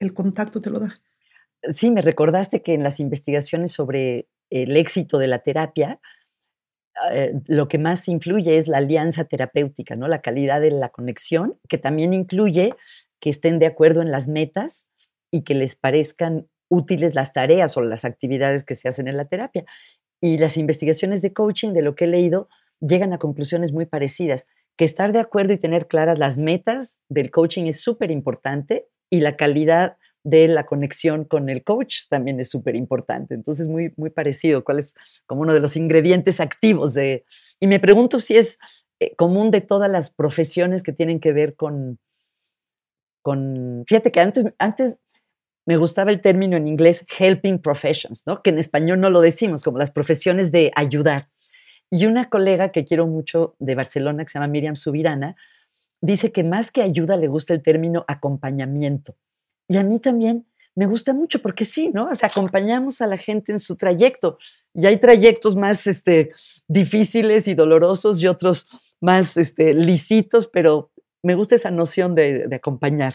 el contacto te lo da. Sí, me recordaste que en las investigaciones sobre el éxito de la terapia, eh, lo que más influye es la alianza terapéutica, ¿no? La calidad de la conexión, que también incluye que estén de acuerdo en las metas y que les parezcan útiles las tareas o las actividades que se hacen en la terapia. Y las investigaciones de coaching, de lo que he leído, llegan a conclusiones muy parecidas, que estar de acuerdo y tener claras las metas del coaching es súper importante y la calidad de la conexión con el coach también es súper importante. Entonces, muy, muy parecido, cuál es como uno de los ingredientes activos de... Y me pregunto si es eh, común de todas las profesiones que tienen que ver con... con fíjate que antes, antes me gustaba el término en inglés helping professions, ¿no? que en español no lo decimos, como las profesiones de ayudar. Y una colega que quiero mucho de Barcelona, que se llama Miriam Subirana, dice que más que ayuda le gusta el término acompañamiento y a mí también me gusta mucho porque sí, ¿no? O sea, acompañamos a la gente en su trayecto y hay trayectos más este, difíciles y dolorosos y otros más este, lisitos, pero me gusta esa noción de, acompañar.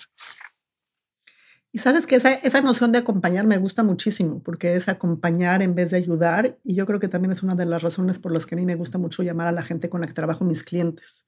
Y sabes que esa, esa noción de acompañar me gusta muchísimo porque es acompañar en vez de ayudar y yo creo que también es una de las razones por las que a mí me gusta mucho llamar a la gente con la que trabajo mis clientes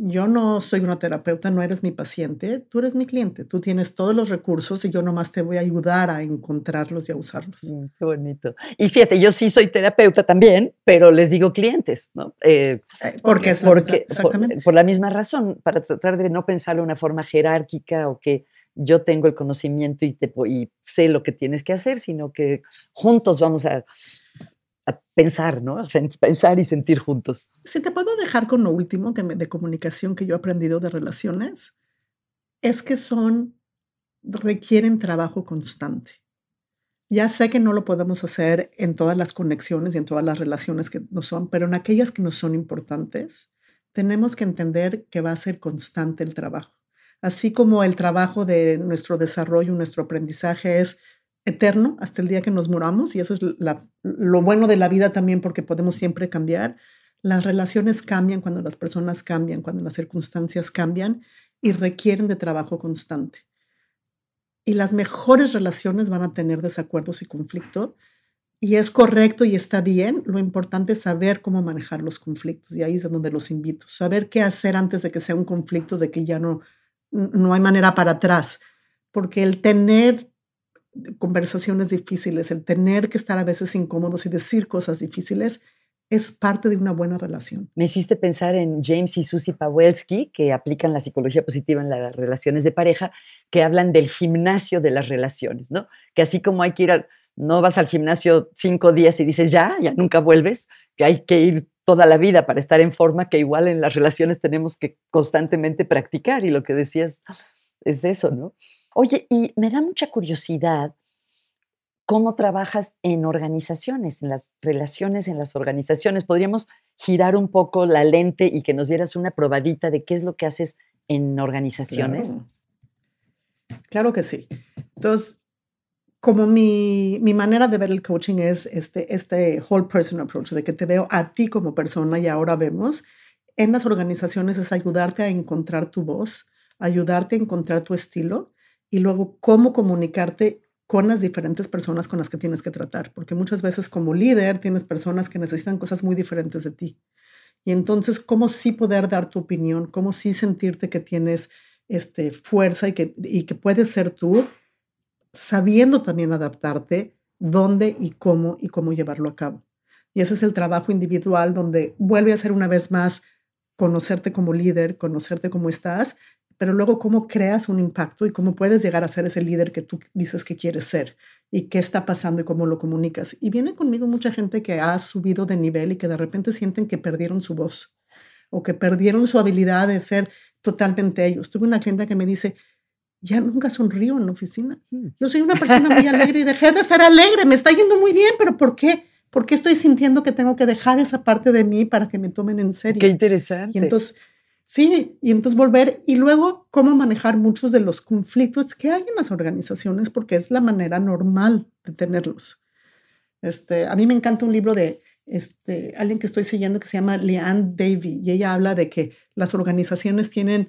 yo no soy una terapeuta, no eres mi paciente, tú eres mi cliente, tú tienes todos los recursos y yo nomás te voy a ayudar a encontrarlos y a usarlos. Mm, qué bonito. Y fíjate, yo sí soy terapeuta también, pero les digo clientes, ¿no? Eh, eh, porque es porque, exactamente. Por, la misma razón, para tratar de no pensarlo de una forma jerárquica o que yo tengo el conocimiento y, te, y sé lo que tienes que hacer, sino que juntos vamos a pensar, ¿no? Pensar y sentir juntos. Si te puedo dejar con lo último que de comunicación que yo he aprendido de relaciones, es que son, requieren trabajo constante. Ya sé que no lo podemos hacer en todas las conexiones y en todas las relaciones que no son, pero en aquellas que nos son importantes, tenemos que entender que va a ser constante el trabajo. Así como el trabajo de nuestro desarrollo, nuestro aprendizaje es eterno hasta el día que nos moramos, y eso es lo bueno de la vida también porque podemos siempre cambiar. Las relaciones cambian cuando las personas cambian, cuando las circunstancias cambian y requieren de trabajo constante. Y las mejores relaciones van a tener desacuerdos y conflicto. Y es correcto y está bien. Lo importante es saber cómo manejar los conflictos. Y ahí es donde los invito. Saber qué hacer antes de que sea un conflicto, de que ya no, no hay manera para atrás. Porque el tener conversaciones difíciles, el tener que estar a veces incómodos y decir cosas difíciles, es parte de una buena relación. Me hiciste pensar en James y Susie Pawelski, que aplican la psicología positiva en las relaciones de pareja, que hablan del gimnasio de las relaciones, ¿no? Que así como hay que ir no vas al gimnasio cinco días y dices ya, ya nunca vuelves, que hay que ir toda la vida para estar en forma, que igual en las relaciones tenemos que constantemente practicar y lo que decías es eso, ¿no? Oye, y me da mucha curiosidad cómo trabajas en organizaciones, en las relaciones en las organizaciones. Podríamos girar un poco la lente y que nos dieras una probadita de qué es lo que haces en organizaciones. Claro, que sí. Entonces, como mi, mi, manera de ver el coaching es este, este whole person approach, de que te veo a ti como persona y ahora vemos, en las organizaciones es ayudarte a encontrar tu voz, ayudarte a encontrar tu estilo y luego cómo comunicarte con las diferentes personas con las que tienes que tratar, porque muchas veces como líder tienes personas que necesitan cosas muy diferentes de ti. Y entonces, ¿cómo sí poder dar tu opinión? ¿Cómo sí sentirte que tienes este, fuerza y que, y que puedes ser tú, sabiendo también adaptarte dónde y cómo y cómo llevarlo a cabo? Y ese es el trabajo individual donde vuelve a ser una vez más conocerte como líder, conocerte cómo estás pero luego cómo creas un impacto y cómo puedes llegar a ser ese líder que tú dices que quieres ser y qué está pasando y cómo lo comunicas. Y viene conmigo mucha gente que ha subido de nivel y que de repente sienten que perdieron su voz o que perdieron su habilidad de ser totalmente ellos. Tuve una clienta que me dice, ya nunca sonrío en la oficina. Mm. Yo soy una persona muy alegre y dejé de ser alegre, me está yendo muy bien, pero ¿por qué? ¿Por qué estoy sintiendo que tengo que dejar esa parte de mí para que me tomen en serio? Qué interesante. Y entonces Sí, y entonces volver y luego cómo manejar muchos de los conflictos que hay en las organizaciones, porque es la manera normal de tenerlos. Este, a mí me encanta un libro de este, alguien que estoy siguiendo que se llama Leanne Davy y ella habla de que las organizaciones tienen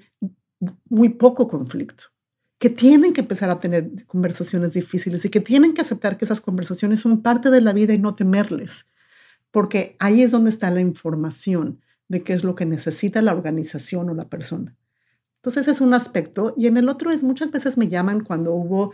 muy poco conflicto, que tienen que empezar a tener conversaciones difíciles y que tienen que aceptar que esas conversaciones son parte de la vida y no temerles, porque ahí es donde está la información de qué es lo que necesita la organización o la persona. Entonces es un aspecto y en el otro es muchas veces me llaman cuando hubo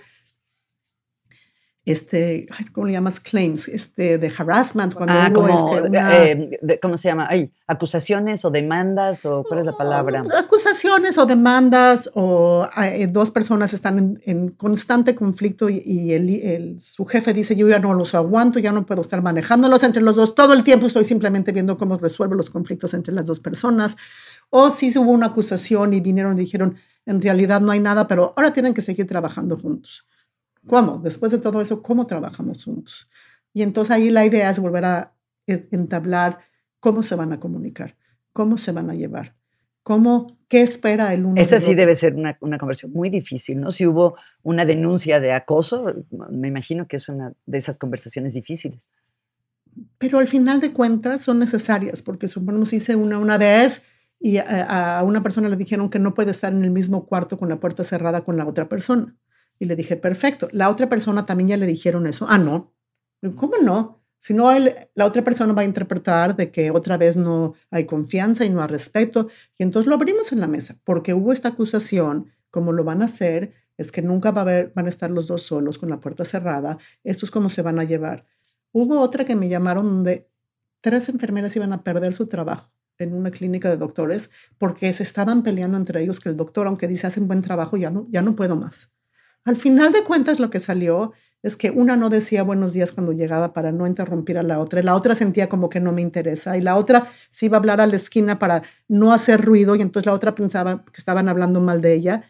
este, ¿cómo le llamas? Claims, este, de harassment. Cuando ah, como, este, eh, ¿cómo se llama? Ay, acusaciones o demandas o cuál es la palabra? Acusaciones o demandas o eh, dos personas están en, constante conflicto y, el, su jefe dice, yo ya no los aguanto, ya no puedo estar manejándolos entre los dos. Todo el tiempo estoy simplemente viendo cómo resuelve los conflictos entre las dos personas. O si hubo una acusación y vinieron y dijeron, en realidad no hay nada, pero ahora tienen que seguir trabajando juntos. ¿Cómo? Después de todo eso, ¿cómo trabajamos juntos? Y entonces ahí la idea es volver a entablar cómo se van a comunicar, cómo se van a llevar, cómo, qué espera el uno. Esa sí debe ser una, una, conversión muy difícil, ¿no? Si hubo una denuncia de acoso, me imagino que es una de esas conversaciones difíciles. Pero al final de cuentas son necesarias, porque suponemos hice una una vez y a, a una persona le dijeron que no puede estar en el mismo cuarto con la puerta cerrada con la otra persona. Y le dije, perfecto. La otra persona también ya le dijeron eso. Ah, no. ¿Cómo no? Si no, la otra persona va a interpretar de que otra vez no hay confianza y no hay respeto. Y entonces lo abrimos en la mesa, porque hubo esta acusación, como lo van a hacer, es que nunca va a haber, van a estar los dos solos con la puerta cerrada. Esto es cómo se van a llevar. Hubo otra que me llamaron donde tres enfermeras iban a perder su trabajo en una clínica de doctores porque se estaban peleando entre ellos que el doctor, aunque dice hacen buen trabajo, ya no, ya no puedo más. Al final de cuentas, lo que salió es que una no decía buenos días cuando llegaba para no interrumpir a la otra, y la otra sentía como que no me interesa, y la otra se iba a hablar a la esquina para no hacer ruido, y entonces la otra pensaba que estaban hablando mal de ella.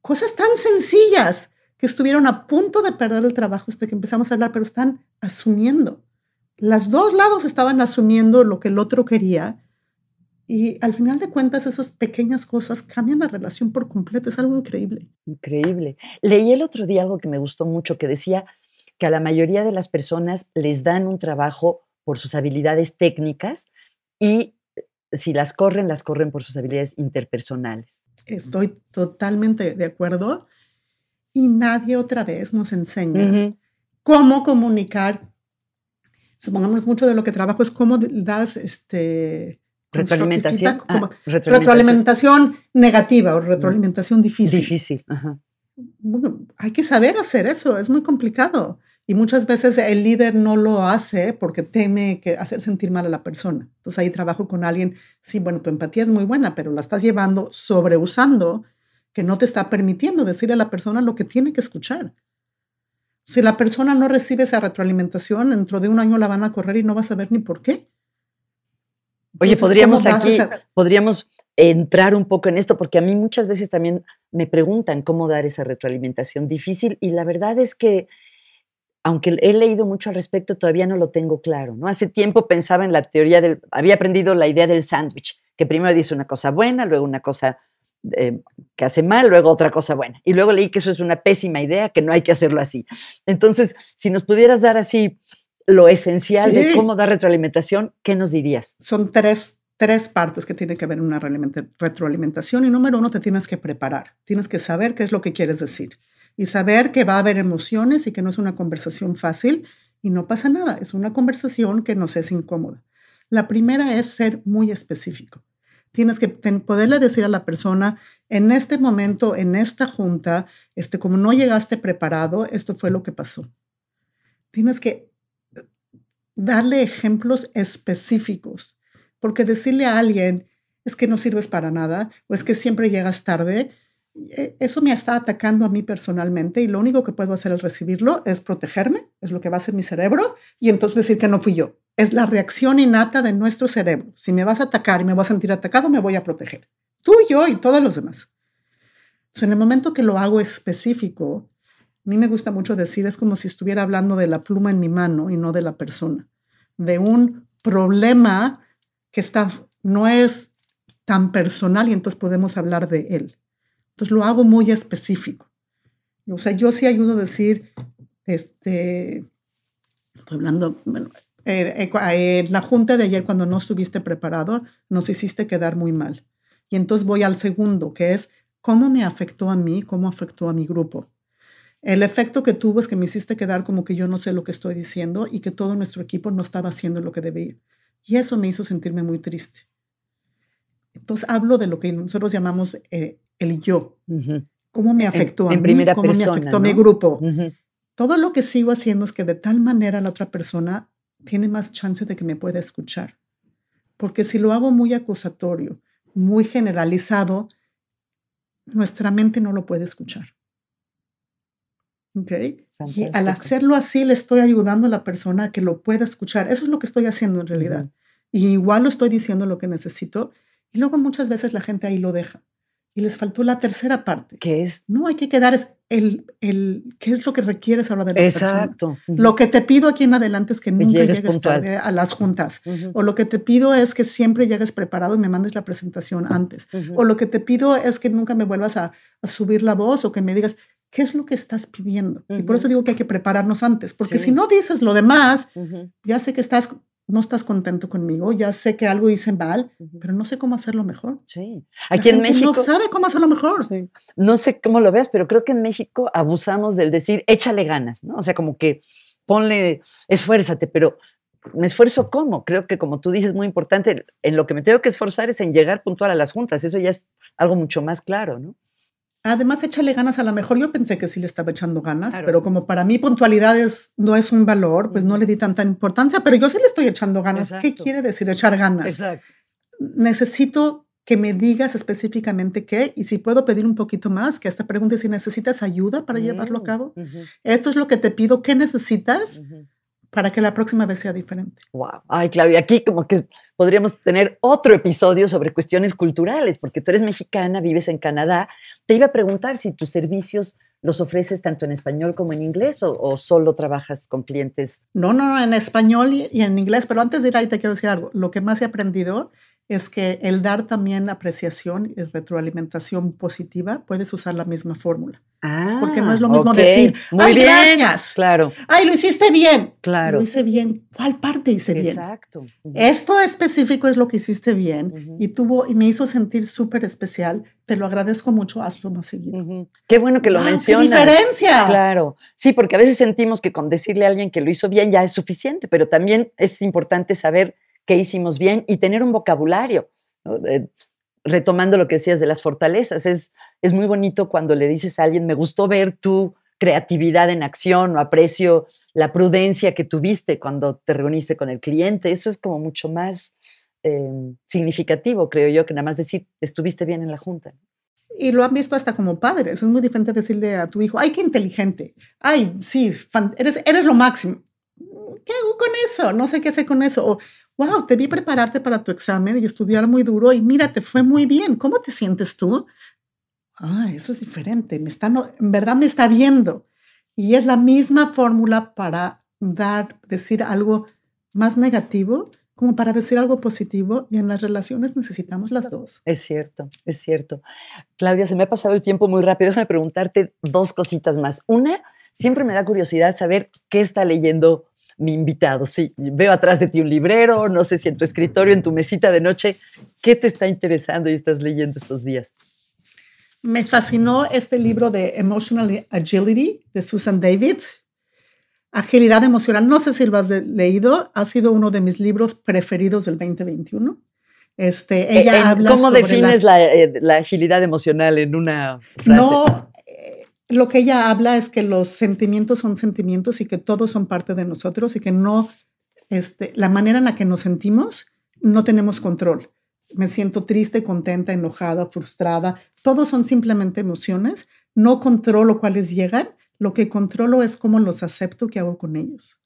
Cosas tan sencillas que estuvieron a punto de perder el trabajo hasta que empezamos a hablar, pero están asumiendo. Las dos lados estaban asumiendo lo que el otro quería y al final de cuentas, esas pequeñas cosas cambian la relación por completo. Es algo increíble. Increíble. Leí el otro día algo que me gustó mucho, que decía que a la mayoría de las personas les dan un trabajo por sus habilidades técnicas y eh, si las corren, las corren por sus habilidades interpersonales. Estoy totalmente de acuerdo. Y nadie otra vez nos enseña cómo comunicar. Supongamos mucho de lo que trabajo es cómo das este, Retroalimentación. Ah, retroalimentación. negativa o retroalimentación difícil. Difícil. Bueno, hay que saber hacer eso, es muy complicado. Y muchas veces el líder no lo hace porque teme que hacer sentir mal a la persona. Entonces ahí trabajo con alguien, sí, bueno, tu empatía es muy buena, pero la estás llevando, sobreusando, que no te está permitiendo decirle a la persona lo que tiene que escuchar. Si la persona no recibe esa retroalimentación, dentro de un año la van a correr y no vas a saber ni por qué. Oye, podríamos aquí, podríamos entrar un poco en esto, porque a mí muchas veces también me preguntan cómo dar esa retroalimentación difícil y la verdad es que, aunque he leído mucho al respecto, todavía no lo tengo claro, ¿no? Hace tiempo pensaba en la teoría del, había aprendido la idea del sándwich, que primero dice una cosa buena, luego una cosa eh, que hace mal, luego otra cosa buena. Y luego leí que eso es una pésima idea, que no hay que hacerlo así. Entonces, si nos pudieras dar así lo esencial de cómo dar retroalimentación, ¿qué nos dirías? Son tres, tres partes que tienen que ver en una retroalimentación. Y número uno, te tienes que preparar. Tienes que saber qué es lo que quieres decir. Y saber que va a haber emociones y que no es una conversación fácil y no pasa nada. Es una conversación que nos es incómoda. La primera es ser muy específico. Tienes que poderle decir a la persona, en este momento, en esta junta, este, como no llegaste preparado, esto fue lo que pasó. Tienes que darle ejemplos específicos, porque decirle a alguien es que no sirves para nada o es que siempre llegas tarde, eh, eso me está atacando a mí personalmente y lo único que puedo hacer al recibirlo es protegerme, es lo que va a hacer mi cerebro y entonces decir que no fui yo. Es la reacción innata de nuestro cerebro. Si me vas a atacar y me voy a sentir atacado, me voy a proteger. Tú, yo y todos los demás. en el momento que lo hago específico, a mí me gusta mucho decir, es como si estuviera hablando de la pluma en mi mano y no de la persona, de un problema que está, no es tan personal y entonces podemos hablar de él. Entonces lo hago muy específico. O sea, yo sí ayudo a decir, este, estoy hablando, bueno, eh, eh, la junta de ayer cuando no estuviste preparado, nos hiciste quedar muy mal. Y entonces voy al segundo, que es cómo me afectó a mí, cómo afectó a mi grupo. El efecto que tuvo es que me hiciste quedar como que yo no sé lo que estoy diciendo y que todo nuestro equipo no estaba haciendo lo que debía. Y eso me hizo sentirme muy triste. Entonces hablo de lo que nosotros llamamos eh, el yo. ¿Cómo me afectó a mí? ¿Cómo me afectó a mi grupo? Todo lo que sigo haciendo es que de tal manera la otra persona tiene más chance de que me pueda escuchar. Porque si lo hago muy acusatorio, muy generalizado, nuestra mente no lo puede escuchar. Okay. Y al hacerlo así, le estoy ayudando a la persona a que lo pueda escuchar. Eso es lo que estoy haciendo en realidad. Y igual lo estoy diciendo lo que necesito. Y luego muchas veces la gente ahí lo deja. Y les faltó la tercera parte. ¿Qué es? No, hay que quedar es el, el, ¿qué es lo que requieres ahora de la Exacto. Lo que te pido aquí en adelante es que nunca llegues, tarde a las juntas. O lo que te pido es que siempre llegues preparado y me mandes la presentación antes. O lo que te pido es que nunca me vuelvas a, a subir la voz o que me digas, ¿Qué es lo que estás pidiendo? Y por eso digo que hay que prepararnos antes, porque si no dices lo demás, ya sé que estás, no estás contento conmigo, ya sé que algo hice mal, pero no sé cómo hacerlo mejor. Sí. Aquí en México. No sabe cómo hacerlo mejor. No sé cómo lo veas, pero creo que en México abusamos del decir échale ganas, ¿no? O sea, como que ponle, esfuérzate, pero ¿me esfuerzo cómo? Creo que como tú dices, muy importante, en lo que me tengo que esforzar es en llegar puntual a las juntas, eso ya es algo mucho más claro, ¿no? Además, échale ganas a lo mejor. Yo pensé que sí le estaba echando ganas, pero como para mí puntualidad no es un valor, pues no le di tanta importancia, pero yo sí le estoy echando ganas. ¿Qué quiere decir echar ganas? Necesito que me digas específicamente qué y si puedo pedir un poquito más, que esta pregunta si necesitas ayuda para llevarlo a Mm, cabo. Esto es lo que te pido, ¿qué necesitas. Para que la próxima vez sea diferente? Wow. Ay, Claudia, aquí como que podríamos tener otro episodio sobre cuestiones culturales, porque tú eres mexicana, vives en Canadá. Te iba a preguntar si tus servicios los ofreces tanto en español como en inglés o, o solo trabajas con clientes. No, no, no, en español y, y en inglés, pero antes de ir ahí te quiero decir algo. Lo que más he aprendido es que el dar también apreciación y retroalimentación positiva, puedes usar la misma fórmula. Ah, Porque no es lo mismo ok. decir, Muy "Ay, bien. gracias". Claro, ¡Ay, lo hiciste bien! claro. Lo hice bien. ¿Cuál parte hice bien? Exacto. Esto específico es lo que hiciste bien Ujú. y tuvo y me hizo sentir súper especial. Te lo agradezco mucho. Hazlo más seguido. ujú. Qué bueno que lo ¡Guau, mencionas. ¡Qué diferencia! Claro, sí, porque a veces sentimos que con decirle a alguien que lo hizo bien ya es suficiente, pero también es importante saber qué hicimos bien y tener un vocabulario. ¿no? Eh, retomando lo que decías de las fortalezas, es, es muy bonito cuando le dices a alguien, me gustó ver tu creatividad en acción o aprecio la prudencia que tuviste cuando te reuniste con el cliente. Eso es como mucho más eh, significativo, creo yo, que nada más decir, estuviste bien en la junta. Y lo han visto hasta como padres. Es muy diferente decirle a tu hijo, ay, qué inteligente. Ay, sí, eres, eres lo máximo. ¿Qué hago con eso? No sé qué hacer con eso. Wow, te vi prepararte para tu examen y estudiar muy duro y mira, te fue muy bien. ¿Cómo te sientes tú? Ah, eso es diferente. Me está, en verdad me está viendo. Y es la misma fórmula para dar, decir algo más negativo como para decir algo positivo. Y en las relaciones necesitamos las dos. Es cierto, es cierto. Claudia, se me ha pasado el tiempo muy rápido. Déjame preguntarte dos cositas más. Una, siempre me da curiosidad saber qué está leyendo mi invitado. Sí, veo atrás de ti un librero, no sé si en tu escritorio, en tu mesita de noche, ¿qué te está interesando y estás leyendo estos días? Me fascinó este libro de Emotional Agility de Susan David. Agilidad emocional. No sé si lo has leído. Ha sido uno de mis libros preferidos del 2021. Este, ella Eh, en- habla ¿Cómo sobre defines las- la, eh, la agilidad emocional en una frase? No, eh, lo que ella habla es que los sentimientos son sentimientos y que todos son parte de nosotros y que no, este, la manera en la que nos sentimos, no tenemos control. Me siento triste, contenta, enojada, frustrada. Todos son simplemente emociones. No controlo cuáles llegan. Lo que controlo es cómo los acepto, qué hago con ellos.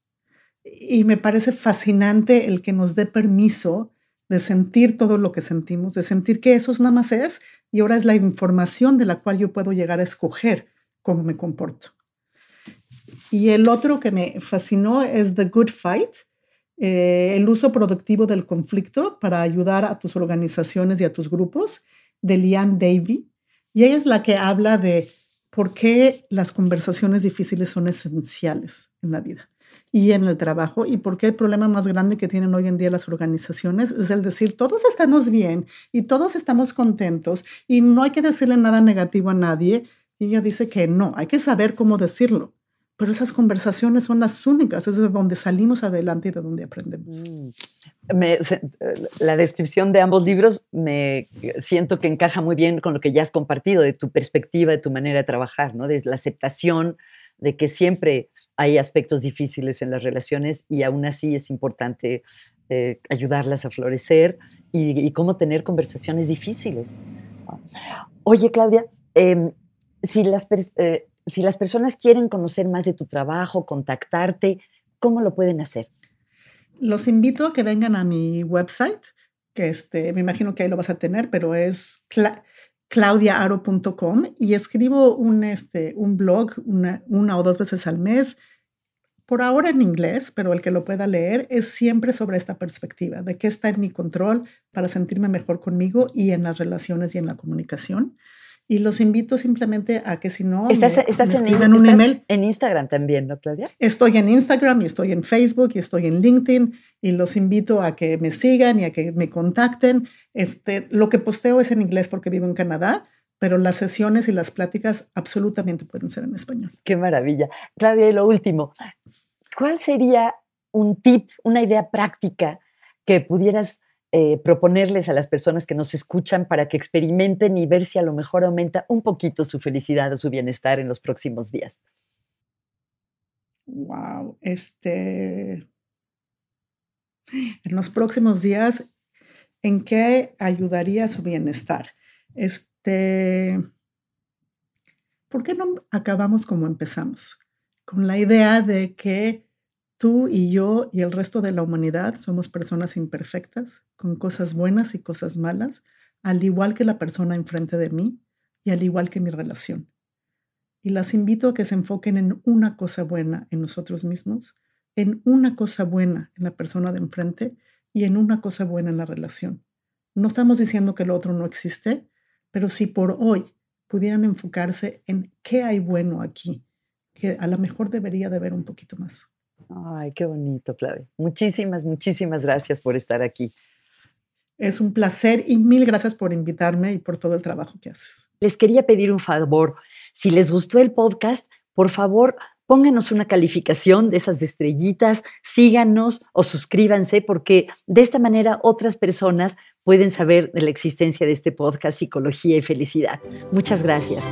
Y me parece fascinante el que nos dé permiso de sentir todo lo que sentimos, de sentir que eso nada más es y ahora es la información de la cual yo puedo llegar a escoger cómo me comporto. Y el otro que me fascinó es The Good Fight, eh, el uso productivo del conflicto para ayudar a tus organizaciones y a tus grupos, de Liane Davy. Y ella es la que habla de por qué las conversaciones difíciles son esenciales en la vida y en el trabajo y por qué el problema más grande que tienen hoy en día las organizaciones es el decir todos estamos bien y todos estamos contentos y no hay que decirle nada negativo a nadie. Y ella dice que no, hay que saber cómo decirlo. Pero esas conversaciones son las únicas, es de donde salimos adelante y de donde aprendemos. Mm. Eh, la descripción de ambos libros me siento que encaja muy bien con lo que ya has compartido de tu perspectiva, de tu manera de trabajar, ¿no? De la aceptación de que siempre hay aspectos difíciles en las relaciones y aún así es importante eh, ayudarlas a florecer y, y cómo tener conversaciones difíciles. Oye, Claudia, em, si, las eh, si las personas quieren conocer más de tu trabajo, contactarte, ¿cómo lo pueden hacer? Los invito a que vengan a mi website, que este, me imagino que ahí lo vas a tener, pero es cla claudiaaro.com y escribo un, este, un blog una, una o dos veces al mes, por ahora en inglés, pero el que lo pueda leer es siempre sobre esta perspectiva de qué está en mi control para sentirme mejor conmigo y en las relaciones y en la comunicación. Y los invito simplemente a que si no, Estás, me, estás me en, escriban un email. en Instagram también, ¿no, Claudia? Estoy en Instagram y estoy en Facebook y estoy en LinkedIn y los invito a que me sigan y a que me contacten. Este, lo que posteo es en inglés porque vivo en Canadá, pero las sesiones y las pláticas absolutamente pueden ser en español. Qué maravilla. Claudia, y lo último, ¿cuál sería un tip, una idea práctica que pudieras eh, proponerles a las personas que nos escuchan para que experimenten y ver si a lo mejor aumenta un poquito su felicidad o su bienestar en los próximos días? Wow, este. En los próximos días, ¿En qué ayudaría su bienestar? Este, ¿Por qué no acabamos como empezamos? Con la idea de que tú y yo y el resto de la humanidad somos personas imperfectas, con cosas buenas y cosas malas, al igual que la persona enfrente de mí y al igual que mi relación. Y las invito a que se enfoquen en una cosa buena en nosotros mismos, en una cosa buena en la persona de enfrente y en una cosa buena en la relación. No estamos diciendo que lo otro no existe, pero si por hoy pudieran enfocarse en qué hay bueno aquí, que a lo mejor debería de ver un poquito más. Ay, qué bonito, Claudia. Muchísimas, muchísimas gracias por estar aquí. Es un placer y mil gracias por invitarme y por todo el trabajo que haces. Les quería pedir un favor. Si les gustó el podcast, por favor, pónganos una calificación de esas de estrellitas, síganos o suscríbanse, porque de esta manera otras personas pueden saber de la existencia de este podcast Psicología y Felicidad. Muchas gracias.